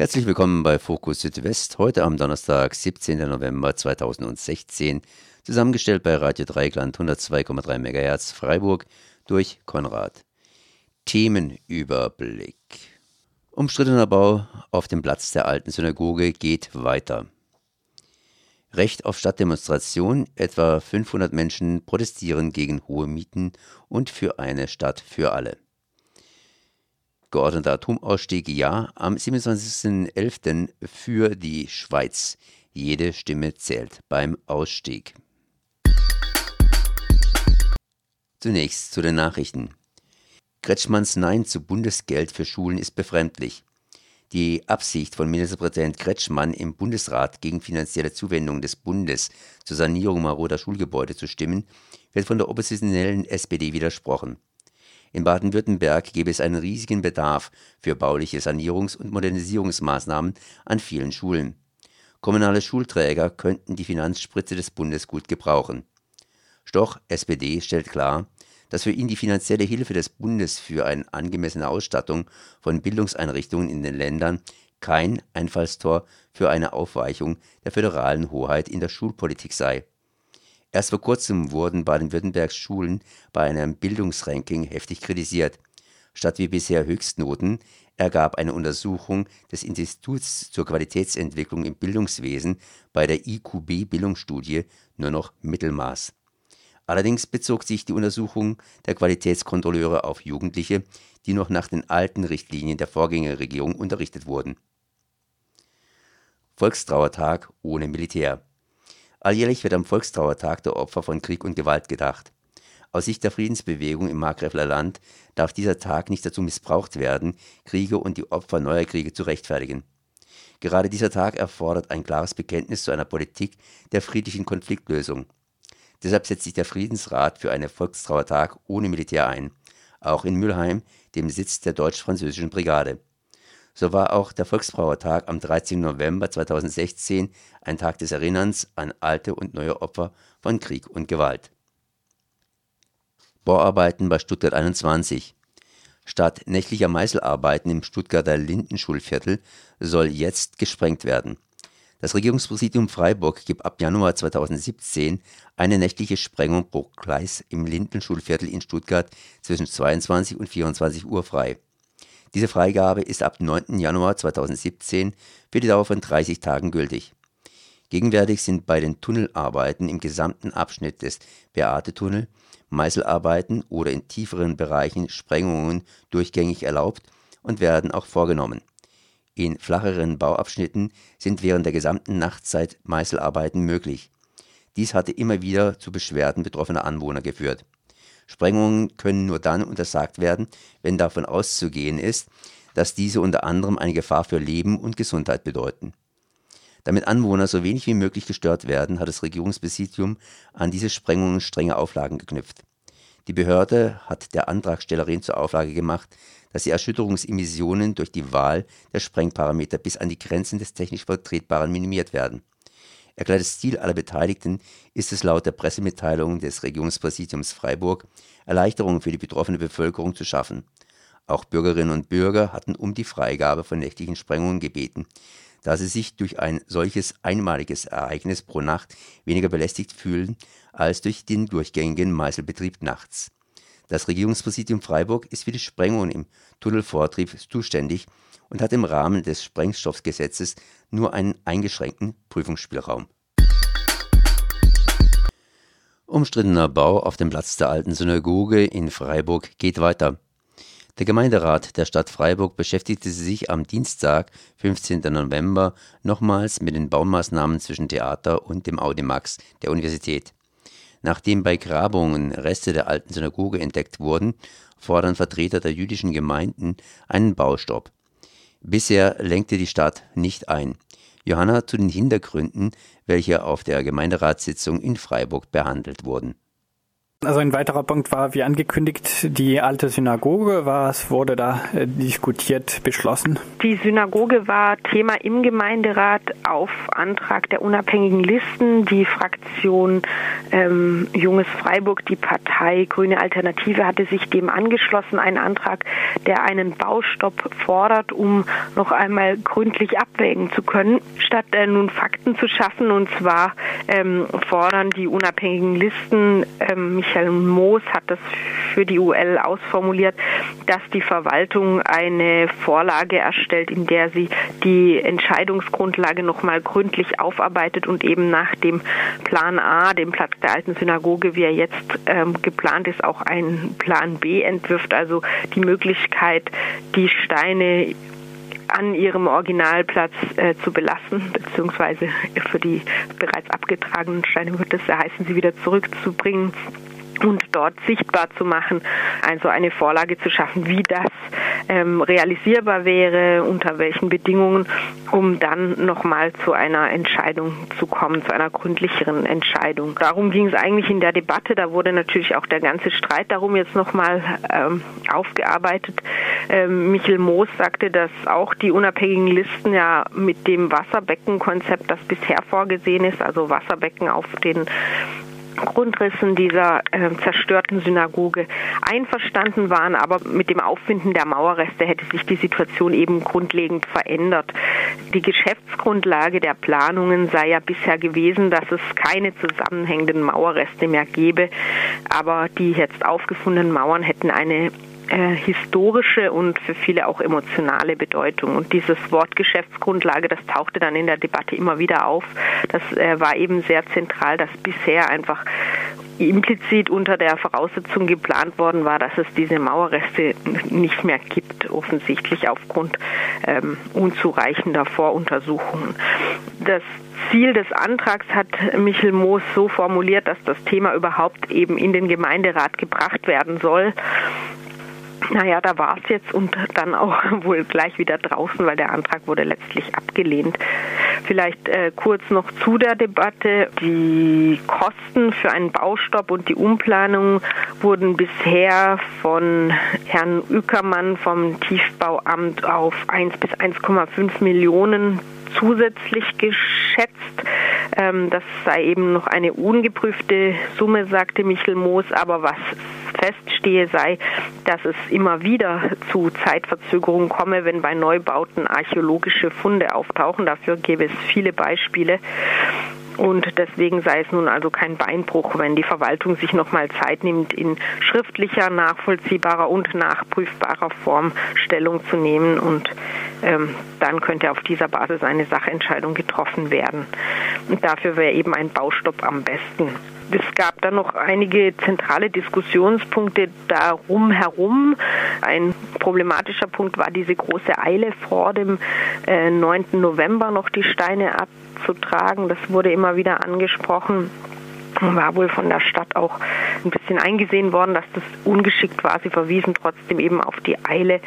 Herzlich willkommen bei Fokus Südwest, heute am Donnerstag, 17. November 2016, zusammengestellt bei Radio Dreigland 102,3 MHz Freiburg durch Konrad. Themenüberblick. Umstrittener Bau auf dem Platz der alten Synagoge geht weiter. Recht auf Stadtdemonstration, etwa 500 Menschen protestieren gegen hohe Mieten und für eine Stadt für alle. Geordneter Atomausstieg ja, am 27.11. für die Schweiz. Jede Stimme zählt beim Ausstieg. Zunächst zu den Nachrichten. Kretschmanns Nein zu Bundesgeld für Schulen ist befremdlich. Die Absicht von Ministerpräsident Kretschmann im Bundesrat gegen finanzielle Zuwendungen des Bundes zur Sanierung maroder Schulgebäude zu stimmen, wird von der oppositionellen SPD widersprochen. In Baden-Württemberg gäbe es einen riesigen Bedarf für bauliche Sanierungs- und Modernisierungsmaßnahmen an vielen Schulen. Kommunale Schulträger könnten die Finanzspritze des Bundes gut gebrauchen. Stoch, SPD, stellt klar, dass für ihn die finanzielle Hilfe des Bundes für eine angemessene Ausstattung von Bildungseinrichtungen in den Ländern kein Einfallstor für eine Aufweichung der föderalen Hoheit in der Schulpolitik sei. Erst vor kurzem wurden Baden-Württembergs Schulen bei einem Bildungsranking heftig kritisiert. Statt wie bisher Höchstnoten ergab eine Untersuchung des Instituts zur Qualitätsentwicklung im Bildungswesen bei der IQB Bildungsstudie nur noch Mittelmaß. Allerdings bezog sich die Untersuchung der Qualitätskontrolleure auf Jugendliche, die noch nach den alten Richtlinien der Vorgängerregierung unterrichtet wurden. Volkstrauertag ohne Militär. Alljährlich wird am Volkstrauertag der Opfer von Krieg und Gewalt gedacht. Aus Sicht der Friedensbewegung im Markgräfler Land darf dieser Tag nicht dazu missbraucht werden, Kriege und die Opfer neuer Kriege zu rechtfertigen. Gerade dieser Tag erfordert ein klares Bekenntnis zu einer Politik der friedlichen Konfliktlösung. Deshalb setzt sich der Friedensrat für einen Volkstrauertag ohne Militär ein, auch in Mülheim, dem Sitz der deutsch-französischen Brigade. So war auch der Volkstrauertag am 13. November 2016 ein Tag des Erinnerns an alte und neue Opfer von Krieg und Gewalt. Bauarbeiten bei Stuttgart 21. Statt nächtlicher Meißelarbeiten im Stuttgarter Lindenschulviertel soll jetzt gesprengt werden. Das Regierungspräsidium Freiburg gibt ab Januar 2017 eine nächtliche Sprengung pro Gleis im Lindenschulviertel in Stuttgart zwischen 22 und 24 Uhr frei. Diese Freigabe ist ab 9. Januar 2017 für die Dauer von 30 Tagen gültig. Gegenwärtig sind bei den Tunnelarbeiten im gesamten Abschnitt des Beate-Tunnel Meißelarbeiten oder in tieferen Bereichen Sprengungen durchgängig erlaubt und werden auch vorgenommen. In flacheren Bauabschnitten sind während der gesamten Nachtzeit Meißelarbeiten möglich. Dies hatte immer wieder zu Beschwerden betroffener Anwohner geführt. Sprengungen können nur dann untersagt werden, wenn davon auszugehen ist, dass diese unter anderem eine Gefahr für Leben und Gesundheit bedeuten. Damit Anwohner so wenig wie möglich gestört werden, hat das Regierungspräsidium an diese Sprengungen strenge Auflagen geknüpft. Die Behörde hat der Antragstellerin zur Auflage gemacht, dass die Erschütterungsemissionen durch die Wahl der Sprengparameter bis an die Grenzen des technisch Vertretbaren minimiert werden. Erklärtes Ziel aller Beteiligten ist es laut der Pressemitteilung des Regierungspräsidiums Freiburg, Erleichterungen für die betroffene Bevölkerung zu schaffen. Auch Bürgerinnen und Bürger hatten um die Freigabe von nächtlichen Sprengungen gebeten, da sie sich durch ein solches einmaliges Ereignis pro Nacht weniger belästigt fühlen als durch den durchgängigen Meißelbetrieb nachts. Das Regierungspräsidium Freiburg ist für die Sprengungen im Tunnelvortrieb zuständig und hat im Rahmen des Sprengstoffgesetzes nur einen eingeschränkten Prüfungsspielraum. Umstrittener Bau auf dem Platz der alten Synagoge in Freiburg geht weiter. Der Gemeinderat der Stadt Freiburg beschäftigte sich am Dienstag, 15. November, nochmals mit den Baumaßnahmen zwischen Theater und dem Audimax der Universität. Nachdem bei Grabungen Reste der alten Synagoge entdeckt wurden, fordern Vertreter der jüdischen Gemeinden einen Baustopp. Bisher lenkte die Stadt nicht ein. Johanna zu den Hintergründen, welche auf der Gemeinderatssitzung in Freiburg behandelt wurden. Also ein weiterer Punkt war, wie angekündigt, die alte Synagoge. Was wurde da äh, diskutiert, beschlossen? Die Synagoge war Thema im Gemeinderat auf Antrag der unabhängigen Listen. Die Fraktion ähm, Junges Freiburg, die Partei Grüne Alternative, hatte sich dem angeschlossen. Ein Antrag, der einen Baustopp fordert, um noch einmal gründlich abwägen zu können, statt äh, nun Fakten zu schaffen. Und zwar ähm, fordern die unabhängigen Listen ähm, Michael Moos hat das für die UL ausformuliert, dass die Verwaltung eine Vorlage erstellt, in der sie die Entscheidungsgrundlage nochmal gründlich aufarbeitet und eben nach dem Plan A, dem Platz der alten Synagoge, wie er jetzt ähm, geplant ist, auch einen Plan B entwirft, also die Möglichkeit, die Steine an ihrem Originalplatz äh, zu belassen, beziehungsweise für die bereits abgetragenen Steine wird es heißen, sie wieder zurückzubringen und dort sichtbar zu machen, also eine Vorlage zu schaffen, wie das ähm, realisierbar wäre, unter welchen Bedingungen, um dann nochmal zu einer Entscheidung zu kommen, zu einer gründlicheren Entscheidung. Darum ging es eigentlich in der Debatte. Da wurde natürlich auch der ganze Streit darum jetzt nochmal ähm, aufgearbeitet. Ähm, Michel Moos sagte, dass auch die unabhängigen Listen ja mit dem Wasserbeckenkonzept, das bisher vorgesehen ist, also Wasserbecken auf den Grundrissen dieser äh, zerstörten Synagoge einverstanden waren, aber mit dem Auffinden der Mauerreste hätte sich die Situation eben grundlegend verändert. Die Geschäftsgrundlage der Planungen sei ja bisher gewesen, dass es keine zusammenhängenden Mauerreste mehr gäbe, aber die jetzt aufgefundenen Mauern hätten eine äh, historische und für viele auch emotionale Bedeutung. Und dieses Wort Geschäftsgrundlage, das tauchte dann in der Debatte immer wieder auf. Das äh, war eben sehr zentral, dass bisher einfach implizit unter der Voraussetzung geplant worden war, dass es diese Mauerreste nicht mehr gibt, offensichtlich aufgrund ähm, unzureichender Voruntersuchungen. Das Ziel des Antrags hat Michel Moos so formuliert, dass das Thema überhaupt eben in den Gemeinderat gebracht werden soll naja, da war es jetzt und dann auch wohl gleich wieder draußen, weil der Antrag wurde letztlich abgelehnt. Vielleicht äh, kurz noch zu der Debatte. Die Kosten für einen Baustopp und die Umplanung wurden bisher von Herrn Ückermann vom Tiefbauamt auf 1 bis 1,5 Millionen zusätzlich geschätzt. Ähm, das sei eben noch eine ungeprüfte Summe, sagte Michel Moos, aber was feststehe, sei, dass es immer wieder zu Zeitverzögerungen komme, wenn bei Neubauten archäologische Funde auftauchen. Dafür gäbe es viele Beispiele. Und deswegen sei es nun also kein Beinbruch, wenn die Verwaltung sich nochmal Zeit nimmt, in schriftlicher, nachvollziehbarer und nachprüfbarer Form Stellung zu nehmen. Und ähm, dann könnte auf dieser Basis eine Sachentscheidung getroffen werden. Und dafür wäre eben ein Baustopp am besten es gab dann noch einige zentrale Diskussionspunkte darum herum. Ein problematischer Punkt war diese große Eile vor dem äh, 9. November noch die Steine abzutragen. Das wurde immer wieder angesprochen war wohl von der Stadt auch ein bisschen eingesehen worden, dass das ungeschickt war. Sie verwiesen trotzdem eben auf die Eile,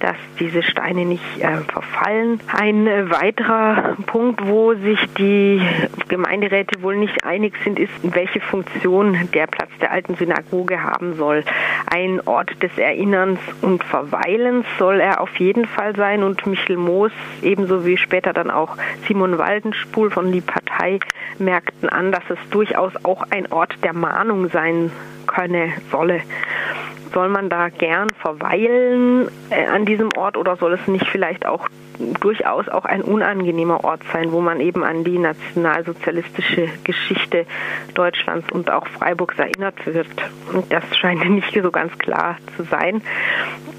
dass diese Steine nicht äh, verfallen. Ein äh, weiterer Punkt, wo sich die Gemeinderäte wohl nicht einig sind, ist, welche Funktion der Platz der alten Synagoge haben soll. Ein Ort des Erinnerns und Verweilens soll er auf jeden Fall sein und Michel Moos ebenso wie später dann auch Simon Waldenspul von die Partei merkten an, dass es durchaus auch ein Ort der Mahnung sein könne, solle. Soll man da gern verweilen äh, an diesem Ort oder soll es nicht vielleicht auch durchaus auch ein unangenehmer Ort sein, wo man eben an die nationalsozialistische Geschichte Deutschlands und auch Freiburgs erinnert wird? Und das scheint nicht so ganz klar zu sein.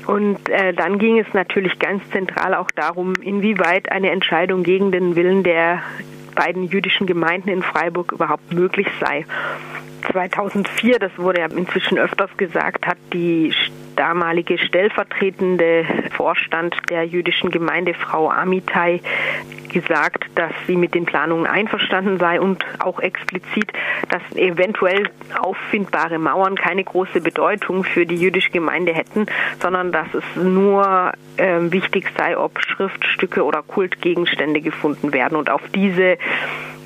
Und äh, dann ging es natürlich ganz zentral auch darum, inwieweit eine Entscheidung gegen den Willen der beiden jüdischen Gemeinden in Freiburg überhaupt möglich sei. 2004, das wurde ja inzwischen öfters gesagt, hat die damalige stellvertretende Vorstand der jüdischen Gemeinde, Frau Amitai, gesagt, dass sie mit den Planungen einverstanden sei und auch explizit, dass eventuell auffindbare Mauern keine große Bedeutung für die jüdische Gemeinde hätten, sondern dass es nur äh, wichtig sei, ob Schriftstücke oder Kultgegenstände gefunden werden. Und auf diese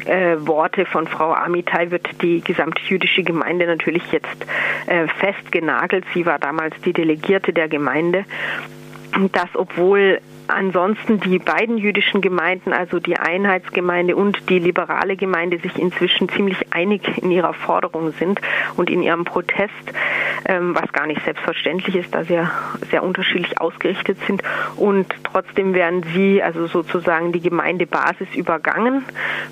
äh, Worte von Frau Amitai wird die gesamte jüdische Gemeinde natürlich jetzt äh, festgenagelt. Sie war damals die Delegierte der Gemeinde. Das, obwohl ansonsten die beiden jüdischen Gemeinden, also die Einheitsgemeinde und die liberale Gemeinde, sich inzwischen ziemlich einig in ihrer Forderung sind und in ihrem Protest, ähm, was gar nicht selbstverständlich ist, da sie ja sehr unterschiedlich ausgerichtet sind. Und trotzdem werden sie, also sozusagen die Gemeindebasis übergangen.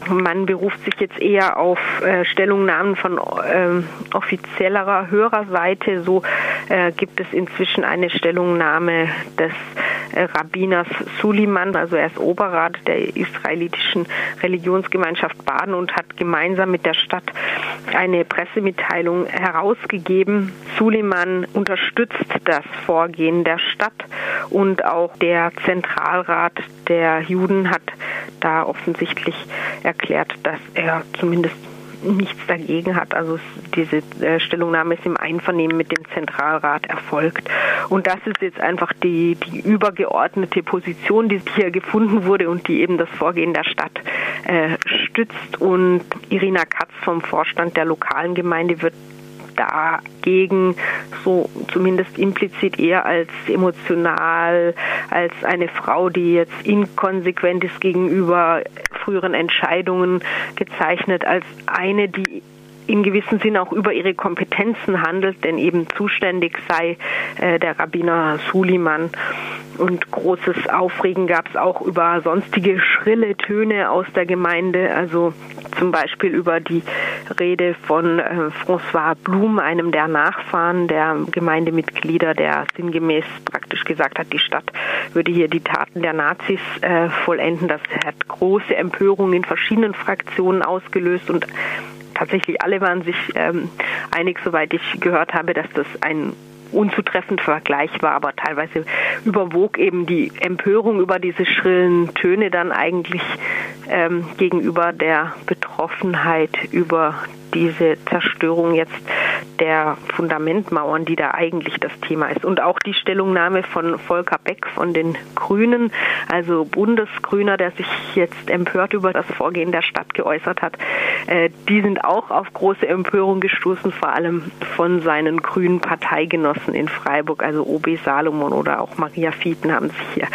Man beruft sich jetzt eher auf äh, Stellungnahmen von äh, offizieller Hörerseite. So äh, gibt es inzwischen eine Stellungnahme des äh, Rabbiners Suliman, also er ist Oberrat der israelitischen Religionsgemeinschaft Baden und hat gemeinsam mit der Stadt eine Pressemitteilung herausgegeben. Suliman unterstützt das Vorgehen der Stadt und auch der Zentralrat der Juden hat da offensichtlich erklärt, dass er zumindest nichts dagegen hat. Also diese äh, Stellungnahme ist im Einvernehmen mit dem Zentralrat erfolgt. Und das ist jetzt einfach die, die übergeordnete Position, die hier gefunden wurde und die eben das Vorgehen der Stadt äh, stützt. Und Irina Katz vom Vorstand der lokalen Gemeinde wird dagegen so zumindest implizit eher als emotional, als eine Frau, die jetzt inkonsequent ist gegenüber früheren Entscheidungen gezeichnet, als eine, die in gewissem Sinn auch über ihre Kompetenzen handelt, denn eben zuständig sei äh, der Rabbiner Suliman. Und großes Aufregen gab es auch über sonstige schrille Töne aus der Gemeinde, also zum Beispiel über die Rede von äh, François Blum, einem der Nachfahren der Gemeindemitglieder, der sinngemäß praktisch gesagt hat, die Stadt würde hier die Taten der Nazis äh, vollenden. Das hat große Empörung in verschiedenen Fraktionen ausgelöst und tatsächlich alle waren sich ähm, einig, soweit ich gehört habe, dass das ein unzutreffend Vergleich war, aber teilweise überwog eben die Empörung über diese schrillen Töne dann eigentlich ähm, gegenüber der Betroffenheit über diese Zerstörung jetzt der Fundamentmauern, die da eigentlich das Thema ist. Und auch die Stellungnahme von Volker Beck von den Grünen, also Bundesgrüner, der sich jetzt empört über das Vorgehen der Stadt geäußert hat, äh, die sind auch auf große Empörung gestoßen, vor allem von seinen grünen Parteigenossen in Freiburg, also OB Salomon oder auch Maria Fieten haben sich hier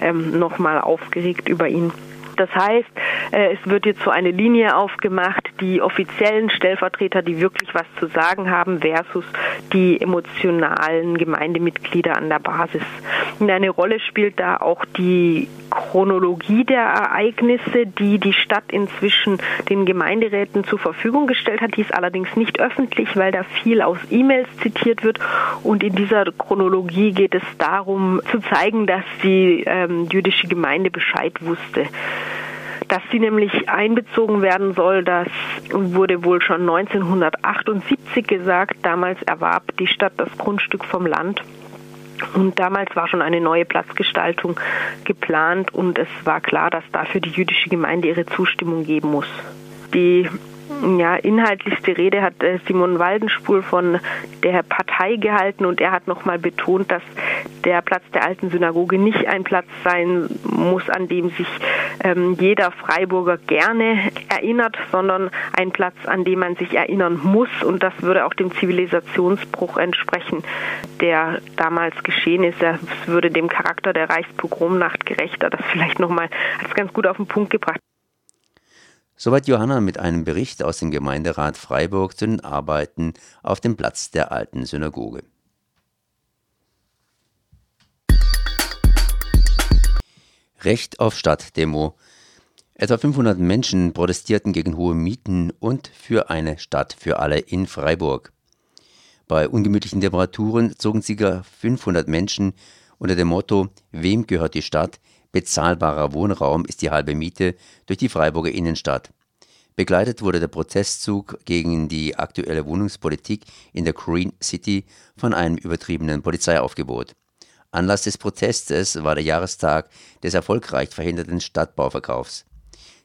ähm, nochmal aufgeregt über ihn. Das heißt, äh, es wird jetzt so eine Linie aufgemacht, die offiziellen Stellvertreter, die wirklich was zu sagen haben, versus die emotionalen Gemeindemitglieder an der Basis. Und eine Rolle spielt da auch die Chronologie der Ereignisse, die die Stadt inzwischen den Gemeinderäten zur Verfügung gestellt hat. Die ist allerdings nicht öffentlich, weil da viel aus E-Mails zitiert wird. Und in dieser Chronologie geht es darum, zu zeigen, dass die ähm, jüdische Gemeinde Bescheid wusste. Dass sie nämlich einbezogen werden soll, das wurde wohl schon 1978 gesagt. Damals erwarb die Stadt das Grundstück vom Land. Und damals war schon eine neue Platzgestaltung geplant und es war klar, dass dafür die jüdische Gemeinde ihre Zustimmung geben muss. Die ja, inhaltlichste Rede hat äh, Simon Waldenspul von der Partei gehalten und er hat nochmal betont, dass der Platz der alten Synagoge nicht ein Platz sein muss, an dem sich ähm, jeder Freiburger gerne erinnert, sondern ein Platz, an dem man sich erinnern muss und das würde auch dem Zivilisationsbruch entsprechen, der damals geschehen ist. Es würde dem Charakter der Reichspogromnacht gerechter. Das vielleicht nochmal ganz gut auf den Punkt gebracht. Soweit Johanna mit einem Bericht aus dem Gemeinderat Freiburg zu den Arbeiten auf dem Platz der alten Synagoge. Recht auf Stadtdemo. Etwa 500 Menschen protestierten gegen hohe Mieten und für eine Stadt für alle in Freiburg. Bei ungemütlichen Temperaturen zogen ca. 500 Menschen unter dem Motto Wem gehört die Stadt? Bezahlbarer Wohnraum ist die halbe Miete durch die Freiburger Innenstadt. Begleitet wurde der Protestzug gegen die aktuelle Wohnungspolitik in der Green City von einem übertriebenen Polizeiaufgebot. Anlass des Protestes war der Jahrestag des erfolgreich verhinderten Stadtbauverkaufs.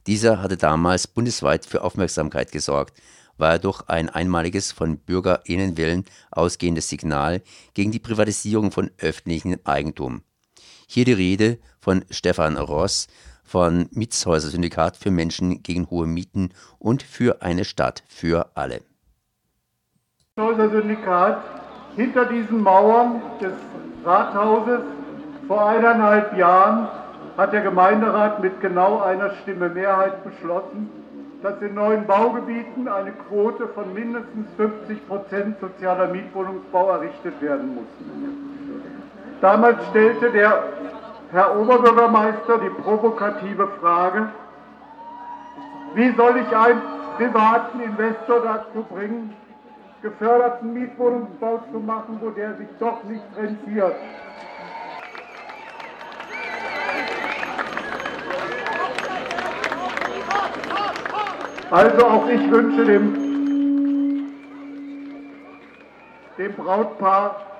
Dieser hatte damals bundesweit für Aufmerksamkeit gesorgt, war er durch ein einmaliges von BürgerInnenwillen ausgehendes Signal gegen die Privatisierung von öffentlichem Eigentum. Hier die Rede von Stefan Ross von Mietshäuser Syndikat für Menschen gegen hohe Mieten und für eine Stadt für alle. Mietshäuser Syndikat hinter diesen Mauern des Rathauses vor eineinhalb Jahren hat der Gemeinderat mit genau einer Stimme Mehrheit beschlossen, dass in neuen Baugebieten eine Quote von mindestens 50 Prozent sozialer Mietwohnungsbau errichtet werden muss. Damals stellte der Herr Oberbürgermeister die provokative Frage, wie soll ich einen privaten Investor dazu bringen, geförderten Mietwohnungsbau zu machen, wo der sich doch nicht rentiert. Also auch ich wünsche dem, dem Brautpaar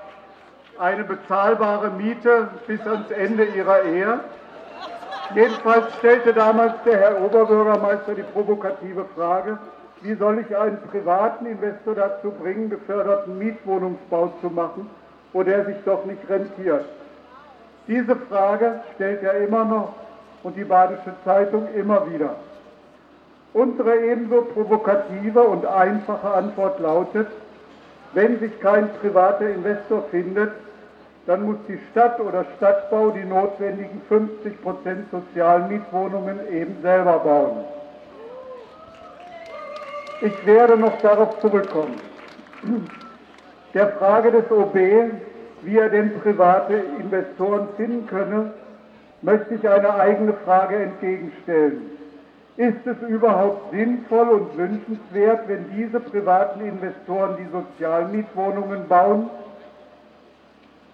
eine bezahlbare Miete bis ans Ende ihrer Ehe. Jedenfalls stellte damals der Herr Oberbürgermeister die provokative Frage, wie soll ich einen privaten Investor dazu bringen, geförderten Mietwohnungsbau zu machen, wo der sich doch nicht rentiert? Diese Frage stellt er immer noch und die Badische Zeitung immer wieder. Unsere ebenso provokative und einfache Antwort lautet, wenn sich kein privater Investor findet, dann muss die Stadt oder Stadtbau die notwendigen 50% Sozialmietwohnungen eben selber bauen. Ich werde noch darauf zurückkommen. Der Frage des OB, wie er denn private Investoren finden könne, möchte ich eine eigene Frage entgegenstellen. Ist es überhaupt sinnvoll und wünschenswert, wenn diese privaten Investoren die Sozialmietwohnungen bauen?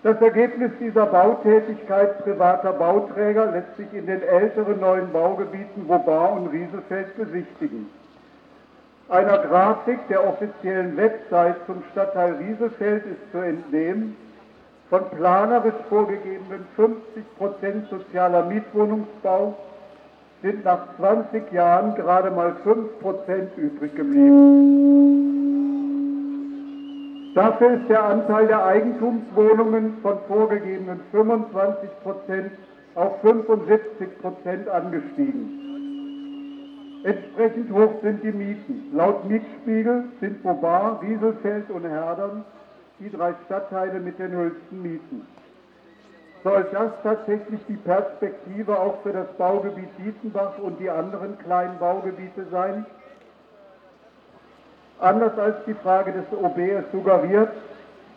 Das Ergebnis dieser Bautätigkeit privater Bauträger lässt sich in den älteren neuen Baugebieten Wobar und Rieselfeld besichtigen einer Grafik der offiziellen Website zum Stadtteil Rieselfeld ist zu entnehmen, von planerisch vorgegebenen 50% sozialer Mietwohnungsbau sind nach 20 Jahren gerade mal 5% übrig geblieben. Dafür ist der Anteil der Eigentumswohnungen von vorgegebenen 25% auf 75% angestiegen. Entsprechend hoch sind die Mieten. Laut Mietspiegel sind Bobar, Rieselfeld und Herdern die drei Stadtteile mit den höchsten Mieten. Soll das tatsächlich die Perspektive auch für das Baugebiet Dietenbach und die anderen kleinen Baugebiete sein? Anders als die Frage des OB es suggeriert,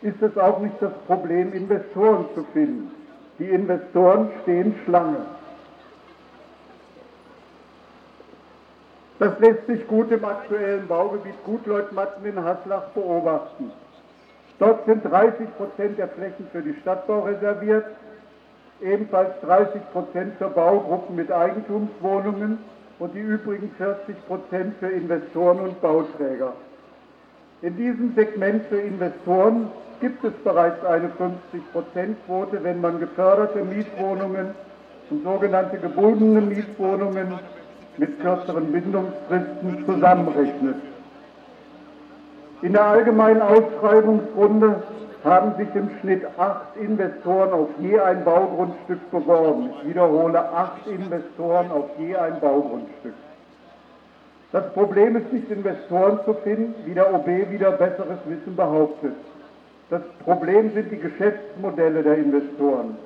ist es auch nicht das Problem, Investoren zu finden. Die Investoren stehen Schlange. Das lässt sich gut im aktuellen Baugebiet Gutleutmatten in Haslach beobachten. Dort sind 30 Prozent der Flächen für die Stadtbau reserviert, ebenfalls 30 Prozent für Baugruppen mit Eigentumswohnungen und die übrigen 40 Prozent für Investoren und Bauträger. In diesem Segment für Investoren gibt es bereits eine 50-Prozent-Quote, wenn man geförderte Mietwohnungen und sogenannte gebundene Mietwohnungen mit kürzeren Bindungsfristen zusammenrechnet. In der allgemeinen Ausschreibungsrunde haben sich im Schnitt acht Investoren auf je ein Baugrundstück beworben. Ich wiederhole, acht Investoren auf je ein Baugrundstück. Das Problem ist nicht Investoren zu finden, wie der OB wieder besseres Wissen behauptet. Das Problem sind die Geschäftsmodelle der Investoren.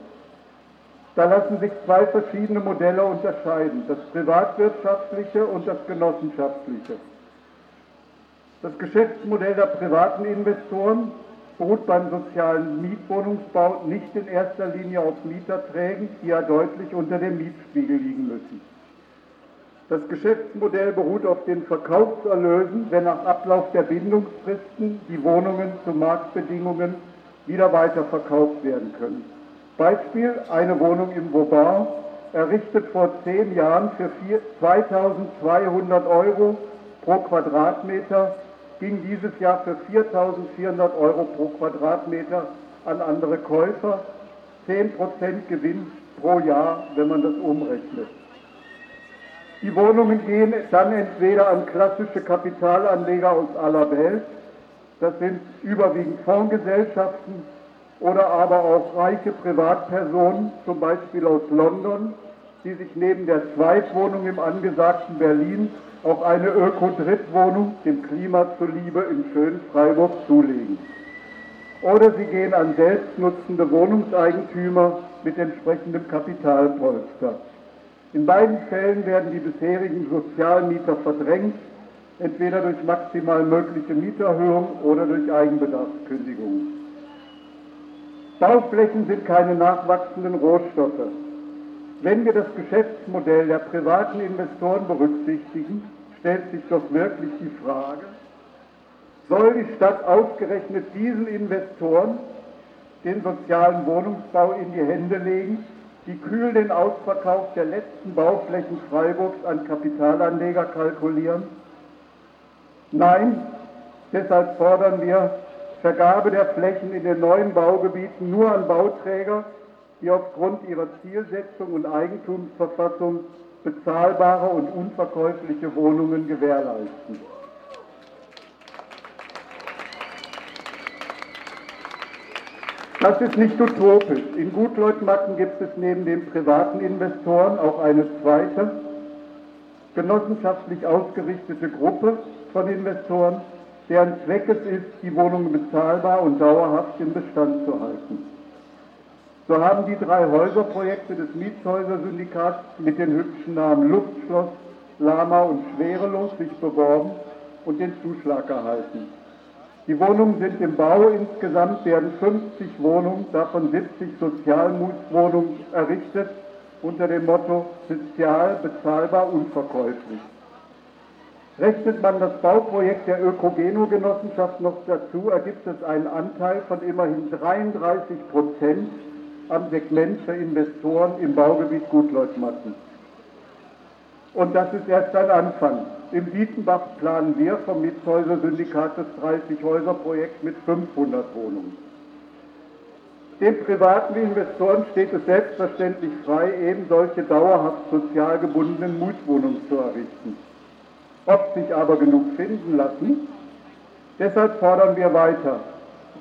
Da lassen sich zwei verschiedene Modelle unterscheiden, das privatwirtschaftliche und das genossenschaftliche. Das Geschäftsmodell der privaten Investoren beruht beim sozialen Mietwohnungsbau nicht in erster Linie auf Mieterträgen, die ja deutlich unter dem Mietspiegel liegen müssen. Das Geschäftsmodell beruht auf den Verkaufserlösen, wenn nach Ablauf der Bindungsfristen die Wohnungen zu Marktbedingungen wieder weiterverkauft werden können. Beispiel eine Wohnung im Vauban, errichtet vor zehn Jahren für 2200 Euro pro Quadratmeter, ging dieses Jahr für 4400 Euro pro Quadratmeter an andere Käufer. 10% Gewinn pro Jahr, wenn man das umrechnet. Die Wohnungen gehen dann entweder an klassische Kapitalanleger aus aller Welt, das sind überwiegend Fondsgesellschaften oder aber auch reiche Privatpersonen, zum Beispiel aus London, die sich neben der Zweitwohnung im angesagten Berlin auch eine Öko-Drittwohnung dem Klima zuliebe im schönen Freiburg zulegen. Oder sie gehen an selbstnutzende Wohnungseigentümer mit entsprechendem Kapitalpolster. In beiden Fällen werden die bisherigen Sozialmieter verdrängt, entweder durch maximal mögliche Mieterhöhung oder durch Eigenbedarfskündigung. Bauflächen sind keine nachwachsenden Rohstoffe. Wenn wir das Geschäftsmodell der privaten Investoren berücksichtigen, stellt sich doch wirklich die Frage, soll die Stadt ausgerechnet diesen Investoren den sozialen Wohnungsbau in die Hände legen, die kühl den Ausverkauf der letzten Bauflächen Freiburgs an Kapitalanleger kalkulieren? Nein, deshalb fordern wir Vergabe der Flächen in den neuen Baugebieten nur an Bauträger, die aufgrund ihrer Zielsetzung und Eigentumsverfassung bezahlbare und unverkäufliche Wohnungen gewährleisten. Das ist nicht utopisch. In Gutleutmatten gibt es neben den privaten Investoren auch eine zweite, genossenschaftlich ausgerichtete Gruppe von Investoren, deren Zweck es ist, die Wohnungen bezahlbar und dauerhaft im Bestand zu halten. So haben die drei Häuserprojekte des Mietshäuser-Syndikats mit den hübschen Namen Luftschloss, Lama und Schwerelos sich beworben und den Zuschlag erhalten. Die Wohnungen sind im Bau. Insgesamt werden 50 Wohnungen, davon 70 Sozialwohnungen errichtet unter dem Motto sozial, bezahlbar, unverkäuflich. Rechnet man das Bauprojekt der Ökogeno-Genossenschaft noch dazu, ergibt es einen Anteil von immerhin 33 Prozent am Segment für Investoren im Baugebiet Gutleutmatten. Und das ist erst ein Anfang. Im Dietenbach planen wir vom Mietshäuser-Syndikat das 30-Häuser-Projekt mit 500 Wohnungen. Den privaten Investoren steht es selbstverständlich frei, eben solche dauerhaft sozial gebundenen Mietwohnungen zu errichten. Ob sich aber genug finden lassen, deshalb fordern wir weiter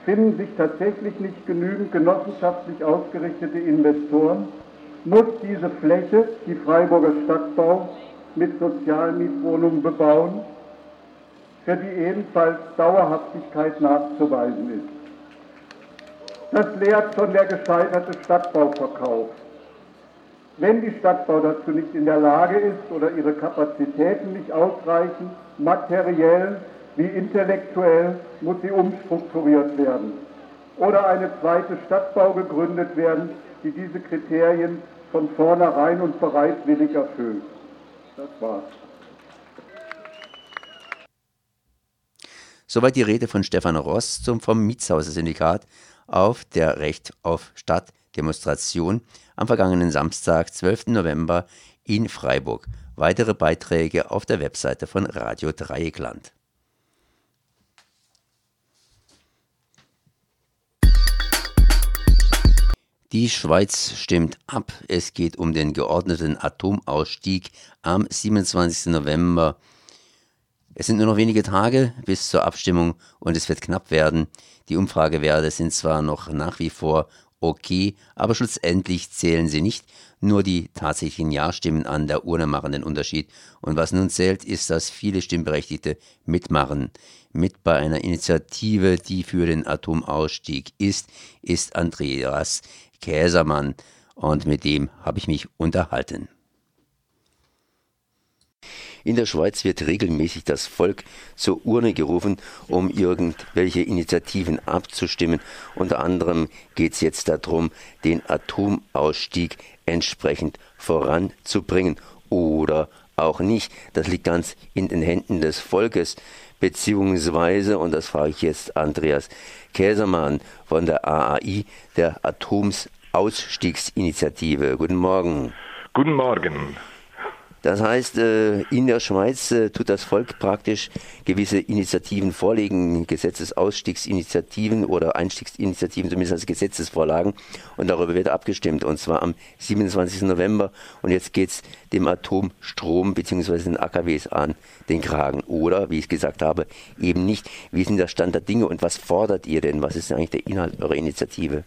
finden sich tatsächlich nicht genügend genossenschaftlich ausgerichtete Investoren, muss diese Fläche die Freiburger Stadtbau mit Sozialmietwohnungen bebauen, für die ebenfalls Dauerhaftigkeit nachzuweisen ist. Das lehrt schon der gescheiterte Stadtbauverkauf. Wenn die Stadtbau dazu nicht in der Lage ist oder ihre Kapazitäten nicht ausreichen, materiell wie intellektuell muss sie umstrukturiert werden oder eine zweite Stadtbau gegründet werden, die diese Kriterien von vornherein und bereitwillig erfüllt. Das war's. Soweit die Rede von Stefan Ross zum vom Mietshauser-Syndikat auf der Recht auf Stadtdemonstration am vergangenen Samstag, 12. November in Freiburg. Weitere Beiträge auf der Webseite von Radio Dreieckland. Die Schweiz stimmt ab. Es geht um den geordneten Atomausstieg am 27. November. Es sind nur noch wenige Tage bis zur Abstimmung und es wird knapp werden. Die Umfragewerte sind zwar noch nach wie vor okay, aber schlussendlich zählen sie nicht. Nur die tatsächlichen Ja-Stimmen an der Urne machen den Unterschied. Und was nun zählt, ist, dass viele Stimmberechtigte mitmachen. Mit bei einer Initiative, die für den Atomausstieg ist, ist Andreas Käsermann und mit dem habe ich mich unterhalten. In der Schweiz wird regelmäßig das Volk zur Urne gerufen, um irgendwelche Initiativen abzustimmen. Unter anderem geht es jetzt darum, den Atomausstieg entsprechend voranzubringen oder auch nicht. Das liegt ganz in den Händen des Volkes. Beziehungsweise, und das frage ich jetzt Andreas Käsermann von der AAI, der Atomsausstiegsinitiative. Guten Morgen. Guten Morgen. Das heißt, äh, in der Schweiz äh, tut das Volk praktisch gewisse Initiativen vorlegen, Gesetzesausstiegsinitiativen oder Einstiegsinitiativen, zumindest als Gesetzesvorlagen. Und darüber wird abgestimmt, und zwar am 27. November. Und jetzt geht es dem Atomstrom bzw. den AKWs an den Kragen. Oder, wie ich gesagt habe, eben nicht. Wie ist denn der Stand der Dinge und was fordert ihr denn? Was ist eigentlich der Inhalt eurer Initiative?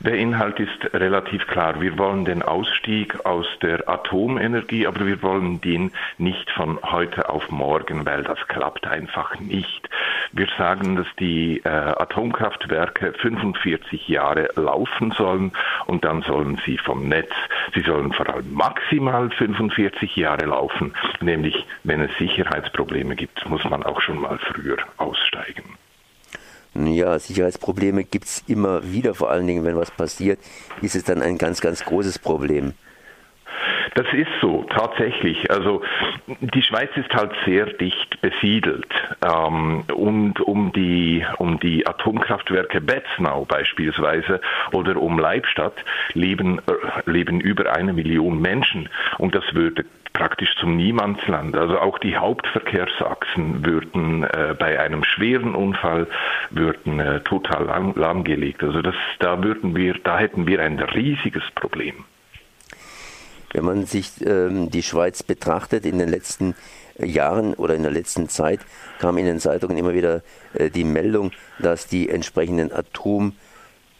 Der Inhalt ist relativ klar. Wir wollen den Ausstieg aus der Atomenergie, aber wir wollen den nicht von heute auf morgen, weil das klappt einfach nicht. Wir sagen, dass die äh, Atomkraftwerke 45 Jahre laufen sollen und dann sollen sie vom Netz, sie sollen vor allem maximal 45 Jahre laufen, nämlich wenn es Sicherheitsprobleme gibt, muss man auch schon mal früher aussteigen. Ja, Sicherheitsprobleme gibt es immer wieder, vor allen Dingen, wenn was passiert, ist es dann ein ganz, ganz großes Problem. Das ist so, tatsächlich. Also die Schweiz ist halt sehr dicht besiedelt. Ähm, und um die, um die Atomkraftwerke Betznau beispielsweise oder um Leibstadt leben, äh, leben über eine Million Menschen. Und das würde praktisch zum Niemandsland. Also auch die Hauptverkehrsachsen würden äh, bei einem schweren Unfall würden äh, total lang, lahmgelegt. Also das, da würden wir, da hätten wir ein riesiges Problem. Wenn man sich ähm, die Schweiz betrachtet in den letzten Jahren oder in der letzten Zeit kam in den Zeitungen immer wieder äh, die Meldung, dass die entsprechenden Atom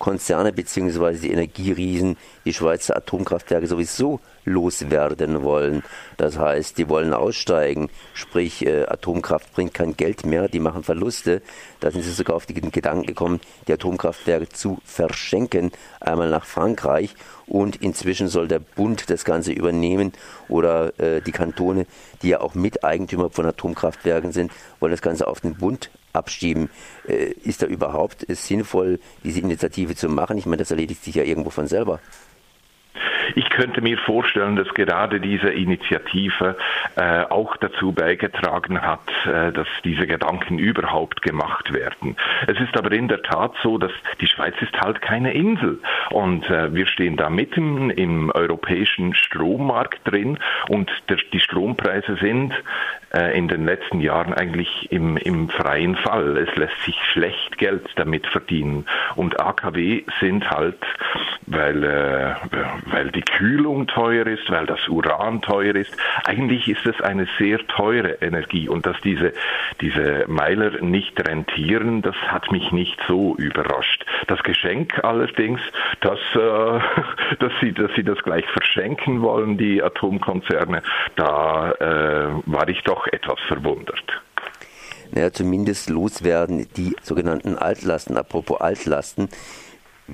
Konzerne bzw. die Energieriesen die Schweizer Atomkraftwerke sowieso loswerden wollen. Das heißt, die wollen aussteigen, sprich äh, Atomkraft bringt kein Geld mehr, die machen Verluste. Da sind sie sogar auf den Gedanken gekommen, die Atomkraftwerke zu verschenken, einmal nach Frankreich und inzwischen soll der Bund das Ganze übernehmen oder äh, die Kantone, die ja auch Miteigentümer von Atomkraftwerken sind, wollen das Ganze auf den Bund abschieben. Äh, ist da überhaupt sinnvoll, diese Initiative zu machen? Ich meine, das erledigt sich ja irgendwo von selber. Ich könnte mir vorstellen, dass gerade diese Initiative äh, auch dazu beigetragen hat, äh, dass diese Gedanken überhaupt gemacht werden. Es ist aber in der Tat so, dass die Schweiz ist halt keine Insel und äh, wir stehen da mitten im europäischen Strommarkt drin und der, die Strompreise sind äh, in den letzten Jahren eigentlich im, im freien Fall. Es lässt sich schlecht Geld damit verdienen und AKW sind halt, weil, äh, weil die Kühlung teuer ist, weil das Uran teuer ist. Eigentlich ist es eine sehr teure Energie und dass diese, diese Meiler nicht rentieren, das hat mich nicht so überrascht. Das Geschenk allerdings, dass, äh, dass, sie, dass sie das gleich verschenken wollen, die Atomkonzerne, da äh, war ich doch etwas verwundert naja, zumindest loswerden die sogenannten Altlasten. Apropos Altlasten,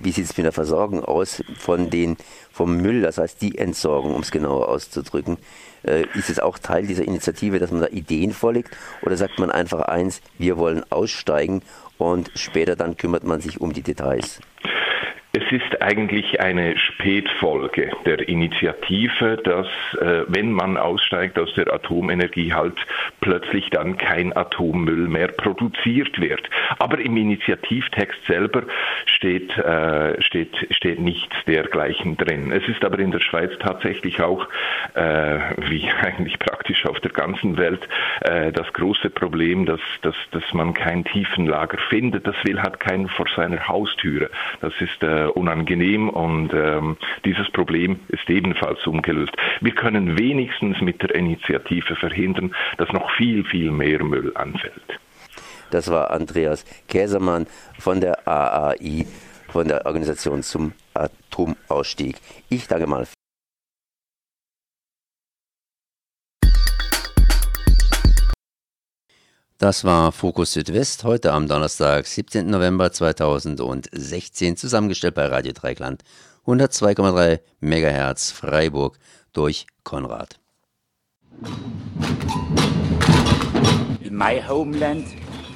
wie sieht es mit der Versorgung aus von den, vom Müll, das heißt die Entsorgung, um es genauer auszudrücken. Äh, ist es auch Teil dieser Initiative, dass man da Ideen vorlegt oder sagt man einfach eins, wir wollen aussteigen und später dann kümmert man sich um die Details? Es ist eigentlich eine Spätfolge der Initiative, dass äh, wenn man aussteigt aus der Atomenergie, halt plötzlich dann kein Atommüll mehr produziert wird. Aber im Initiativtext selber steht, äh, steht, steht nichts dergleichen drin. Es ist aber in der Schweiz tatsächlich auch, äh, wie eigentlich praktisch auf der ganzen Welt, äh, das große Problem, dass, dass, dass man kein Tiefenlager findet. Das will halt keiner vor seiner Haustüre. Das ist äh, unangenehm und ähm, dieses Problem ist ebenfalls ungelöst. Wir können wenigstens mit der Initiative verhindern, dass noch viel, viel mehr Müll anfällt. Das war Andreas Käsermann von der AAI, von der Organisation zum Atomausstieg. Ich danke mal. Das war Fokus Südwest heute am Donnerstag, 17. November 2016, zusammengestellt bei Radio Dreikland 102,3 MHz Freiburg durch Konrad. In my homeland,